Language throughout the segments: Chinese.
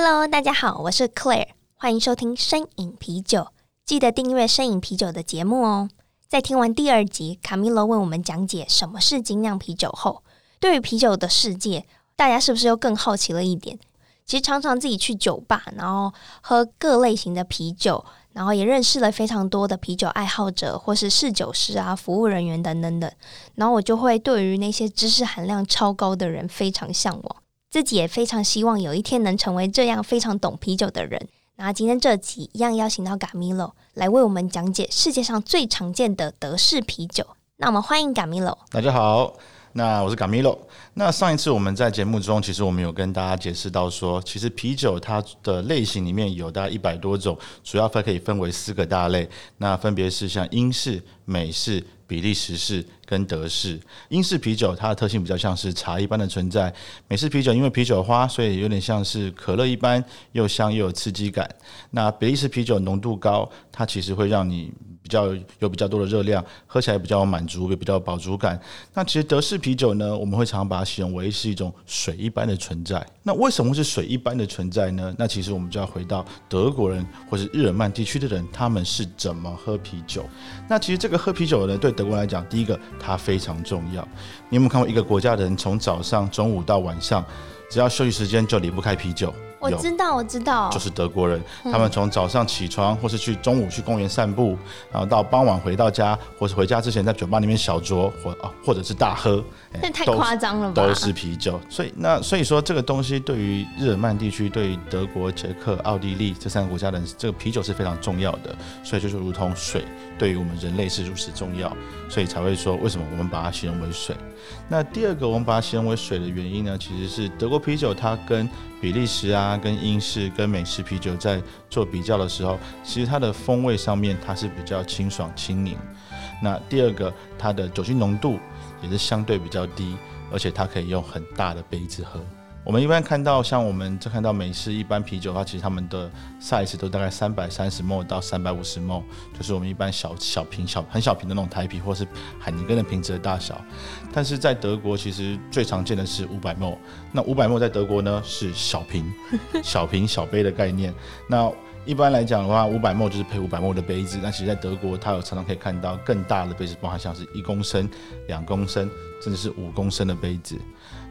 ！Cheers！Hello，大家好，我是 Claire，欢迎收听声饮啤酒。记得订阅声饮啤酒的节目哦。在听完第二集，卡米罗为我们讲解什么是精酿啤酒后，对于啤酒的世界，大家是不是又更好奇了一点？其实常常自己去酒吧，然后喝各类型的啤酒，然后也认识了非常多的啤酒爱好者，或是侍酒师啊、服务人员等等等。然后我就会对于那些知识含量超高的人非常向往。自己也非常希望有一天能成为这样非常懂啤酒的人。那今天这集一样邀请到 Gamilo 来为我们讲解世界上最常见的德式啤酒。那我们欢迎 Gamilo。大家好，那我是 Gamilo。那上一次我们在节目中，其实我们有跟大家解释到说，其实啤酒它的类型里面有大概一百多种，主要分可以分为四个大类。那分别是像英式、美式、比利时式跟德式。英式啤酒它的特性比较像是茶一般的存在，美式啤酒因为啤酒花，所以有点像是可乐一般，又香又有刺激感。那比利时啤酒浓度高，它其实会让你比较有比较多的热量，喝起来比较满足，也比较饱足感。那其实德式啤酒呢，我们会常常把它形容为是一种水一般的存在。那为什么是水一般的存在呢？那其实我们就要回到德国人或是日耳曼地区的人，他们是怎么喝啤酒？那其实这个喝啤酒的人对德国来讲，第一个它非常重要。你有没有看过一个国家的人从早上、中午到晚上，只要休息时间就离不开啤酒？我知道，我知道，就是德国人，他们从早上起床，或是去中午去公园散步，然后到傍晚回到家，或是回家之前在酒吧里面小酌，或啊，或者是大喝。那太夸张了吧？都是啤酒，所以那所以说这个东西对于日耳曼地区、对于德国、捷克、奥地利这三个国家的人，这个啤酒是非常重要的。所以就是如同水对于我们人类是如此重要，所以才会说为什么我们把它形容为水。那第二个我们把它形容为水的原因呢，其实是德国啤酒它跟比利时啊、它跟英式、跟美式啤酒在做比较的时候，其实它的风味上面它是比较清爽轻盈。那第二个它的酒精浓度。也是相对比较低，而且它可以用很大的杯子喝。我们一般看到像我们这看到美式一般啤酒的话，其实他们的 size 都大概三百三十 ml 到三百五十 ml，就是我们一般小小瓶小很小瓶的那种台啤或是海尼根的瓶子的大小。但是在德国其实最常见的是五百 ml，那五百 ml 在德国呢是小瓶 小瓶小杯的概念。那一般来讲的话，五百 ml 就是配五百 ml 的杯子。那其实，在德国，它有常常可以看到更大的杯子，包含像是一公升、两公升，甚至是五公升的杯子。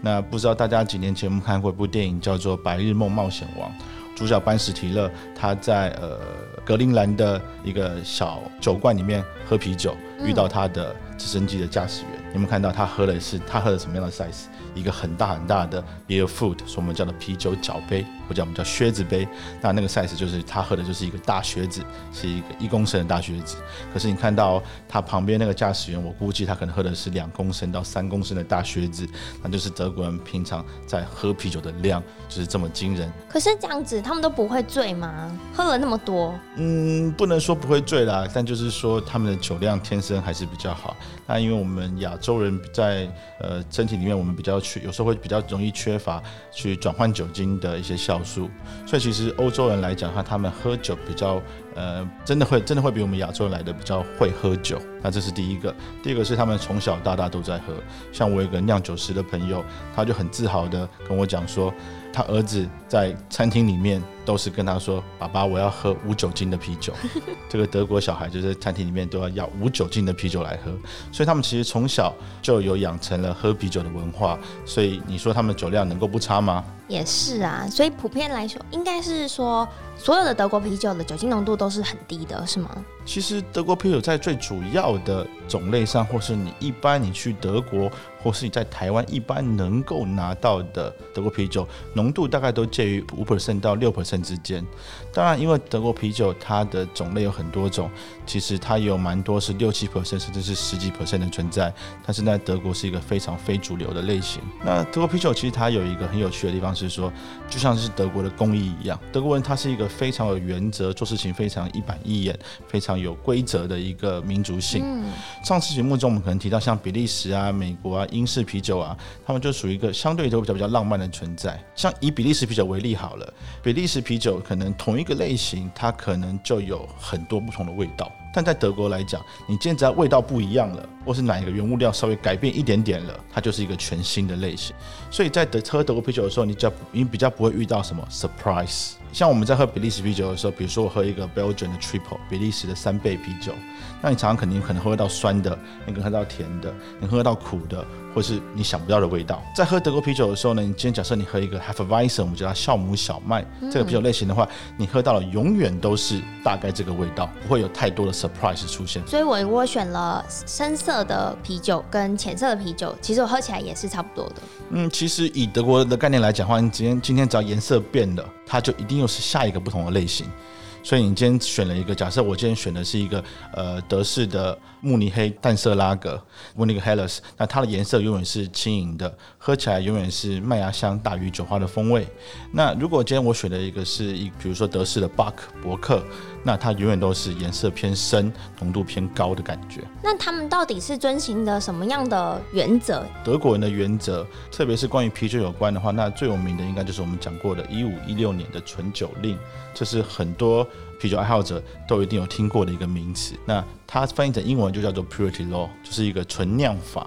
那不知道大家几年前有没看过一部电影，叫做《白日梦冒险王》，主角班史提勒他在呃格陵兰的一个小酒馆里面喝啤酒，遇到他的直升机的驾驶员。你、有没有看到他喝的是他喝的什么样的 size？一个很大很大的 beer foot，所以我们叫的啤酒脚杯，或者我们叫靴子杯。那那个 size 就是他喝的就是一个大靴子，是一个一公升的大靴子。可是你看到他旁边那个驾驶员，我估计他可能喝的是两公升到三公升的大靴子，那就是德国人平常在喝啤酒的量就是这么惊人。可是这样子他们都不会醉吗？喝了那么多？嗯，不能说不会醉啦，但就是说他们的酒量天生还是比较好。那因为我们亚洲人在呃身体里面，我们比较缺。有时候会比较容易缺乏去转换酒精的一些酵素，所以其实欧洲人来讲的话，他们喝酒比较呃，真的会真的会比我们亚洲人来的比较会喝酒。那这是第一个，第二个是他们从小到大都在喝。像我有个酿酒师的朋友，他就很自豪的跟我讲说，他儿子在餐厅里面都是跟他说：“爸爸，我要喝无酒精的啤酒。” 这个德国小孩就在餐厅里面都要要无酒精的啤酒来喝，所以他们其实从小就有养成了喝啤酒的文化。所以你说他们酒量能够不差吗？也是啊，所以普遍来说，应该是说所有的德国啤酒的酒精浓度都是很低的，是吗？其实德国啤酒在最主要的种类上，或是你一般你去德国，或是你在台湾一般能够拿到的德国啤酒浓度，大概都介于五 percent 到六 percent 之间。当然，因为德国啤酒它的种类有很多种，其实它有蛮多是六七 percent 甚至是十几 percent 的存在，但是在德国是一个非常非主流的类型。那德国啤酒其实它有一个很有趣的地方是说，就像是德国的工艺一样，德国人他是一个非常有原则、做事情非常一板一眼、非常有规则的一个民族性。嗯，上次节目中我们可能提到像比利时啊、美国啊、英式啤酒啊，他们就属于一个相对都比较比较浪漫的存在。像以比利时啤酒为例好了，比利时啤酒可能同一个类型，它可能就有很多不同的味道。但在德国来讲，你今天只要味道不一样了，或是哪一个原物料稍微改变一点点了，它就是一个全新的类型。所以在德喝德国啤酒的时候，你只要你比较不会遇到什么 surprise。像我们在喝比利时啤酒的时候，比如说我喝一个 Belgian 的 Triple 比利时的三倍啤酒，那你常常肯定可能喝到酸的，你可能喝到甜的，你喝到苦的。或是你想不到的味道。在喝德国啤酒的时候呢，你今天假设你喝一个 Hefeweizen，我们叫它酵母小麦这个啤酒类型的话，你喝到了永远都是大概这个味道，不会有太多的 surprise 出现。所以我我选了深色的啤酒跟浅色的啤酒，其实我喝起来也是差不多的。嗯，其实以德国的概念来讲的话，你今天今天只要颜色变了，它就一定又是下一个不同的类型。所以你今天选了一个，假设我今天选的是一个呃德式的慕尼黑淡色拉格，慕尼黑 Helles，那它的颜色永远是轻盈的，喝起来永远是麦芽香大于酒花的风味。那如果今天我选的一个是一，比如说德式的 Bock 伯克，那它永远都是颜色偏深、浓度偏高的感觉。那他们到底是遵循的什么样的原则？德国人的原则，特别是关于啤酒有关的话，那最有名的应该就是我们讲过的1516年的纯酒令，这是很多啤酒爱好者都一定有听过的一个名词。那它翻译成英文就叫做 Purity Law，就是一个纯酿法。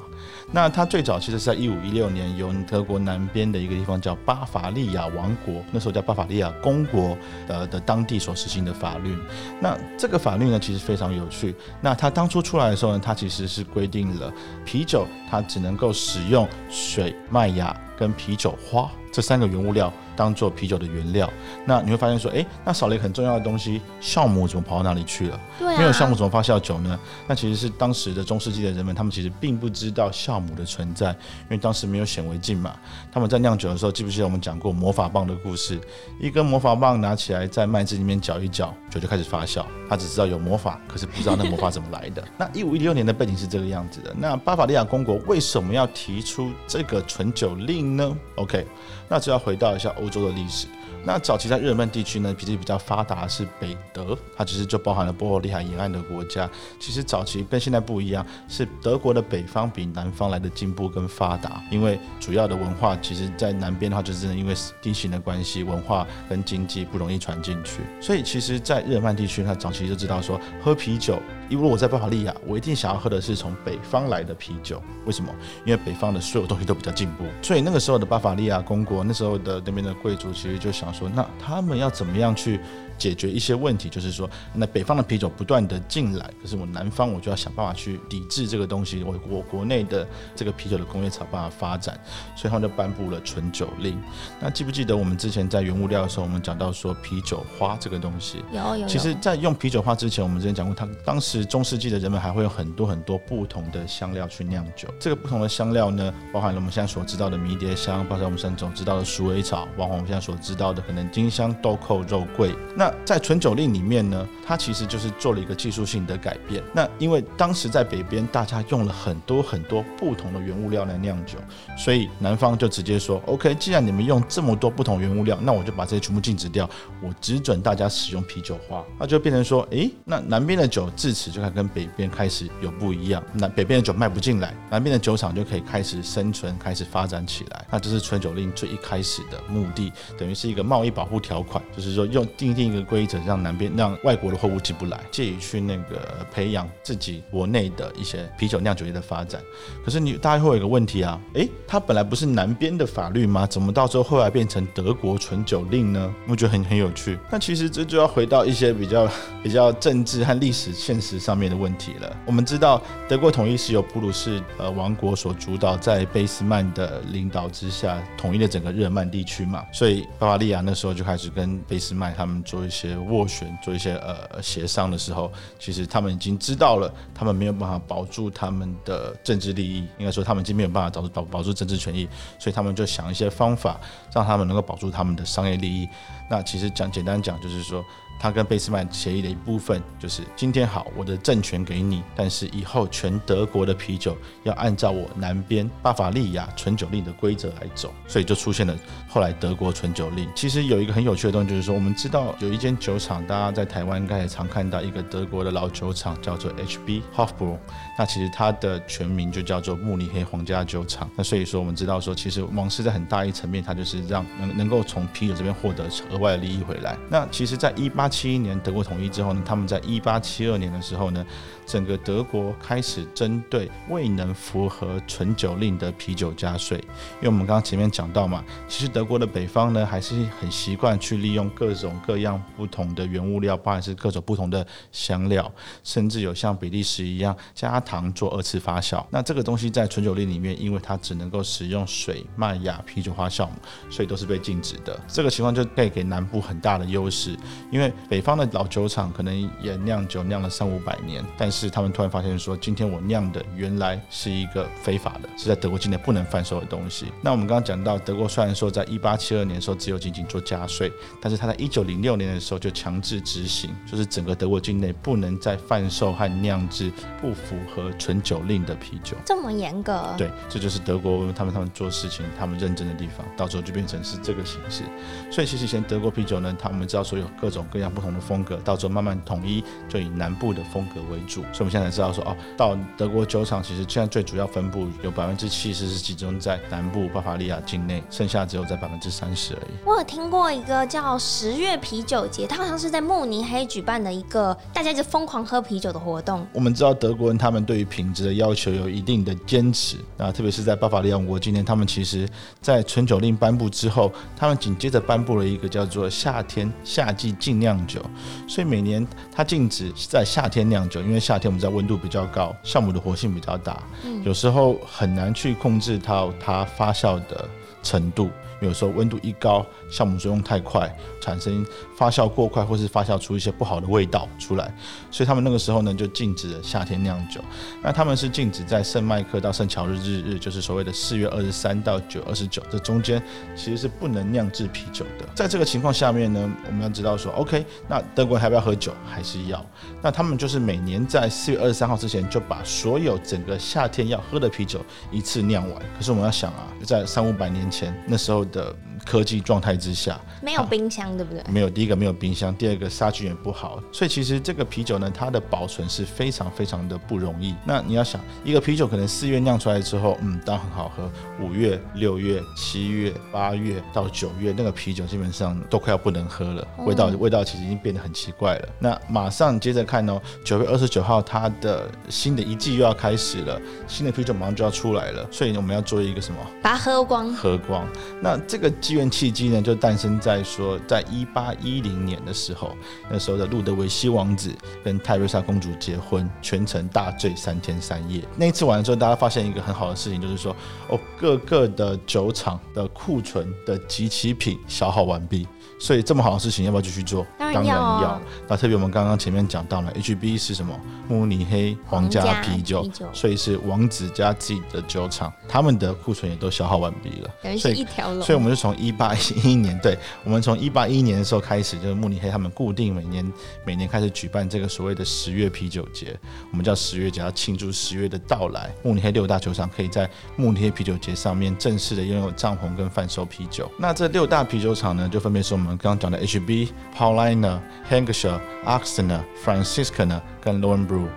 那它最早其实是在一五一六年，由德国南边的一个地方叫巴伐利亚王国，那时候叫巴伐利亚公国的的当地所实行的法律。那这个法律呢，其实非常有趣。那它当初出来的时候呢，它其实是规定了啤酒它只能够使用水、麦芽跟啤酒花这三个原物料。当做啤酒的原料，那你会发现说，哎、欸，那少了一个很重要的东西，酵母怎么跑到哪里去了？对啊，没有酵母怎么发酵酒呢？那其实是当时的中世纪的人们，他们其实并不知道酵母的存在，因为当时没有显微镜嘛。他们在酿酒的时候，记不记得我们讲过魔法棒的故事？一根魔法棒拿起来在麦子里面搅一搅，酒就开始发酵。他只知道有魔法，可是不知道那魔法怎么来的。那一五一六年的背景是这个样子的。那巴伐利亚公国为什么要提出这个纯酒令呢？OK，那就要回到一下欧洲的历史。那早期在日耳曼地区呢，其实比较发达是北德，它其实就包含了波罗的海沿岸的国家。其实早期跟现在不一样，是德国的北方比南方来的进步跟发达，因为主要的文化其实在南边的话，就是因为地形的关系，文化跟经济不容易传进去。所以其实，在日耳曼地区，它早期就知道说喝啤酒。因为我在巴伐利亚，我一定想要喝的是从北方来的啤酒。为什么？因为北方的所有东西都比较进步。所以那个时候的巴伐利亚公国，那时候的那边的贵族，其实就想说，那他们要怎么样去解决一些问题？就是说，那北方的啤酒不断的进来，可是我南方我就要想办法去抵制这个东西。我我国内的这个啤酒的工业才有办法发展，所以他们就颁布了纯酒令。那记不记得我们之前在原物料的时候，我们讲到说啤酒花这个东西？有有有。其实，在用啤酒花之前，我们之前讲过，它当时。中世纪的人们还会有很多很多不同的香料去酿酒。这个不同的香料呢，包含了我们现在所知道的迷迭香，包含我们现在所知道的鼠尾草，包括我们现在所知道的可能丁香、豆蔻、肉桂。那在纯酒令里面呢，它其实就是做了一个技术性的改变。那因为当时在北边大家用了很多很多不同的原物料来酿酒，所以南方就直接说：“OK，既然你们用这么多不同原物料，那我就把这些全部禁止掉，我只准大家使用啤酒花。”那就变成说：“诶，那南边的酒自此。”就看跟北边开始有不一样，南北边的酒卖不进来，南边的酒厂就可以开始生存，开始发展起来。那这是纯酒令最一开始的目的，等于是一个贸易保护条款，就是说用订定一个规则，让南边让外国的货物进不来，借以去那个培养自己国内的一些啤酒酿酒业的发展。可是你大家会有一个问题啊，诶，它本来不是南边的法律吗？怎么到时候后来变成德国纯酒令呢？我觉得很很有趣。那其实这就要回到一些比较。比较政治和历史现实上面的问题了。我们知道德国统一是由普鲁士呃王国所主导，在贝斯曼的领导之下统一了整个日耳曼地区嘛，所以巴伐利亚那时候就开始跟贝斯曼他们做一一些斡旋，做一些呃协商的时候，其实他们已经知道了，他们没有办法保住他们的政治利益，应该说他们已经没有办法保住保保住政治权益，所以他们就想一些方法，让他们能够保住他们的商业利益。那其实讲简单讲，就是说。他跟贝斯曼协议的一部分就是，今天好，我的政权给你，但是以后全德国的啤酒要按照我南边巴伐利亚纯酒令的规则来走，所以就出现了后来德国纯酒令。其实有一个很有趣的东西，就是说我们知道有一间酒厂，大家在台湾应该也常看到一个德国的老酒厂，叫做 HB Hofbrau。那其实它的全名就叫做慕尼黑皇家酒厂。那所以说我们知道说，其实王室在很大一层面，它就是让能能够从啤酒这边获得额外的利益回来。那其实，在一八七一年德国统一之后呢，他们在一八七二年的时候呢，整个德国开始针对未能符合纯酒令的啤酒加税。因为我们刚刚前面讲到嘛，其实德国的北方呢，还是很习惯去利用各种各样不同的原物料，包含是各种不同的香料，甚至有像比利时一样加糖做二次发酵。那这个东西在纯酒令里面，因为它只能够使用水、麦芽、啤酒花酵母，所以都是被禁止的。这个情况就可以给南部很大的优势，因为北方的老酒厂可能也酿酒酿了三五百年，但是他们突然发现说，今天我酿的原来是一个非法的，是在德国境内不能贩售的东西。那我们刚刚讲到，德国虽然说在一八七二年的时候只有仅仅做加税，但是他在一九零六年的时候就强制执行，就是整个德国境内不能再贩售和酿制不符合纯酒令的啤酒。这么严格？对，这就是德国他们他们做事情他们认真的地方，到时候就变成是这个形式。所以其实以前德国啤酒呢，他们知道说有各种各样不同的。风格到时候慢慢统一，就以南部的风格为主。所以我们现在才知道说，哦，到德国酒厂其实现在最主要分布有百分之七十是集中在南部巴伐利亚境内，剩下只有在百分之三十而已。我有听过一个叫十月啤酒节，它好像是在慕尼黑举办的一个大家一直疯狂喝啤酒的活动。我们知道德国人他们对于品质的要求有一定的坚持啊，特别是在巴伐利亚王国今年他们其实在纯酒令颁布之后，他们紧接着颁布了一个叫做夏天夏季禁酿酒。所以每年它禁止在夏天酿酒，因为夏天我们知道温度比较高，酵母的活性比较大，有时候很难去控制到它发酵的程度。有时候温度一高，酵母作用太快，产生发酵过快，或是发酵出一些不好的味道出来，所以他们那个时候呢就禁止了夏天酿酒。那他们是禁止在圣麦克到圣乔日日日，就是所谓的四月二十三到九二十九这中间，其实是不能酿制啤酒的。在这个情况下面呢，我们要知道说，OK，那德国人还要不要喝酒？还是要。那他们就是每年在四月二十三号之前，就把所有整个夏天要喝的啤酒一次酿完。可是我们要想啊，在三五百年前那时候的科技状态之下，没有冰箱，对不对？没有，第一个没有冰箱，第二个杀菌也不好，所以其实这个啤酒呢，它的保存是非常非常的不容易。那你要想，一个啤酒可能四月酿出来之后，嗯，当然很好喝，五月、六月、七月、八月到九月，那个啤酒基本上都快要不能喝了，味道味道其实已经变得很奇怪了。那马上接着看哦，九月二十九号，它的新的一季又要开始了，新的啤酒马上就要出来了，所以我们要做一个什么？把它喝光，喝光。那这个机缘契机呢，就诞生在说，在一八一零年的时候，那时候的路德维希王子跟泰瑞莎公主结婚，全程大醉三天三夜。那一次完了之后，大家发现一个很好的事情，就是说，哦，各个的酒厂的库存的集齐品消耗完毕。所以这么好的事情要不要继续做？当然要。那特别我们刚刚前面讲到了，HB 是什么？慕尼黑皇家啤酒，所以是王子家自己的酒厂，他们的库存也都消耗完毕了。等于是一条龙。所以我们就从一八一一年，对，我们从一八一一年的时候开始，就是慕尼黑他们固定每年每年开始举办这个所谓的十月啤酒节，我们叫十月节，要庆祝十月的到来。慕尼黑六大酒厂可以在慕尼黑啤酒节上面正式的拥有帐篷跟贩售啤酒。那这六大啤酒厂呢，就分别是我们。刚刚讲的 HB、Paulina、Hengscher、Axtner、Franciscaner 跟 Loren Brew。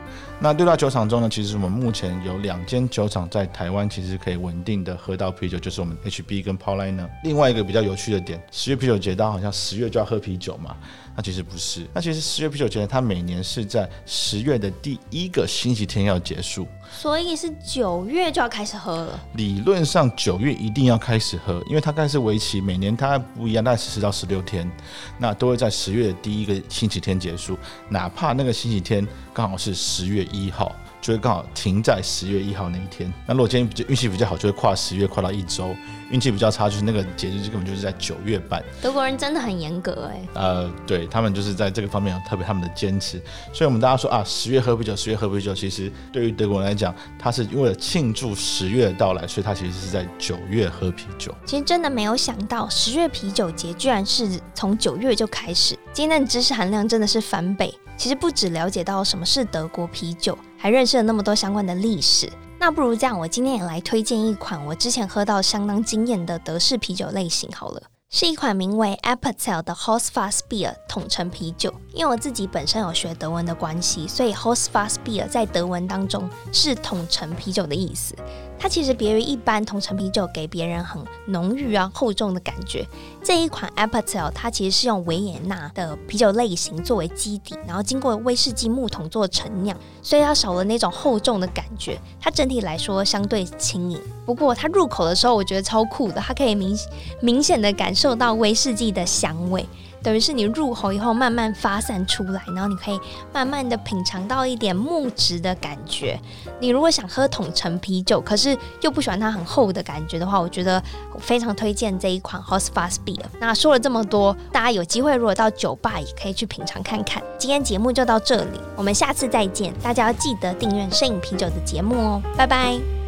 那六大酒厂中呢，其实我们目前有两间酒厂在台湾，其实可以稳定的喝到啤酒，就是我们 HB 跟 Pauline。另外一个比较有趣的点，十月啤酒节，大家好像十月就要喝啤酒嘛？那其实不是，那其实十月啤酒节它每年是在十月的第一个星期天要结束。所以是九月就要开始喝了。理论上九月一定要开始喝，因为它开始为期每年它不一样，大概十到十六天，那都会在十月的第一个星期天结束，哪怕那个星期天刚好是十月一号。就会刚好停在十月一号那一天。那如果今天比运气比较好，就会跨十月跨到一周；运气比较差，就是那个节日就根本就是在九月办。德国人真的很严格哎。呃，对他们就是在这个方面有特别他们的坚持。所以我们大家说啊，十月喝啤酒，十月喝啤酒，其实对于德国人来讲，他是为了庆祝十月的到来，所以他其实是在九月喝啤酒。其实真的没有想到，十月啤酒节居然是从九月就开始。今天的知识含量真的是翻倍。其实不只了解到什么是德国啤酒，还认识了那么多相关的历史。那不如这样，我今天也来推荐一款我之前喝到相当惊艳的德式啤酒类型好了，是一款名为 a p p e t e l 的 h o s f a s Beer 统称啤酒。因为我自己本身有学德文的关系，所以 h o s f a s Beer 在德文当中是统称啤酒的意思。它其实别于一般同城啤酒，给别人很浓郁啊厚重的感觉。这一款 Appenzeller 它其实是用维也纳的啤酒类型作为基底，然后经过威士忌木桶做陈酿，所以它少了那种厚重的感觉。它整体来说相对轻盈，不过它入口的时候我觉得超酷的，它可以明明显的感受到威士忌的香味。等于是你入喉以后慢慢发散出来，然后你可以慢慢的品尝到一点木质的感觉。你如果想喝桶陈啤酒，可是又不喜欢它很厚的感觉的话，我觉得非常推荐这一款 Holzfass Bier。那说了这么多，大家有机会如果到酒吧也可以去品尝看看。今天节目就到这里，我们下次再见。大家要记得订阅摄影啤酒的节目哦，拜拜。